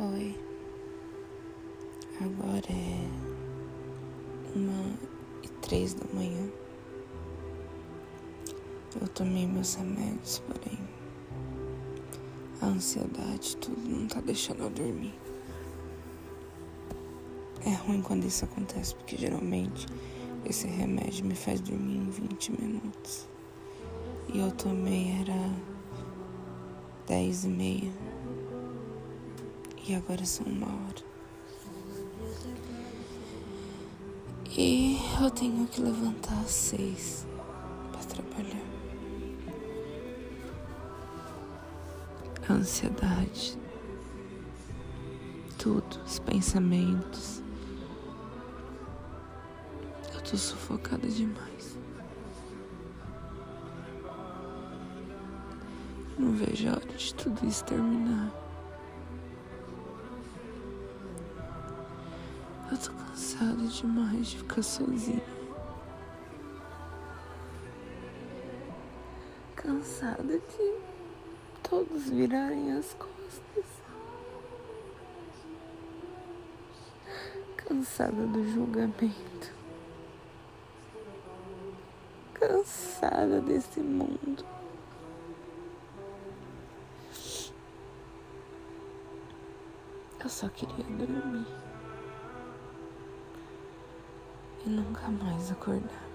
Oi. Agora é uma e três da manhã. Eu tomei meus remédios, porém a ansiedade, tudo não tá deixando eu dormir. É ruim quando isso acontece, porque geralmente esse remédio me faz dormir em 20 minutos. E eu tomei era dez e meia. E agora são uma hora. E eu tenho que levantar às seis para trabalhar. A ansiedade, tudo, os pensamentos. Eu tô sufocada demais. Não vejo a hora de tudo isso terminar. Eu tô cansada demais de ficar sozinha. Cansada de todos virarem as costas. Cansada do julgamento. Cansada desse mundo. Eu só queria dormir e nunca mais acordar.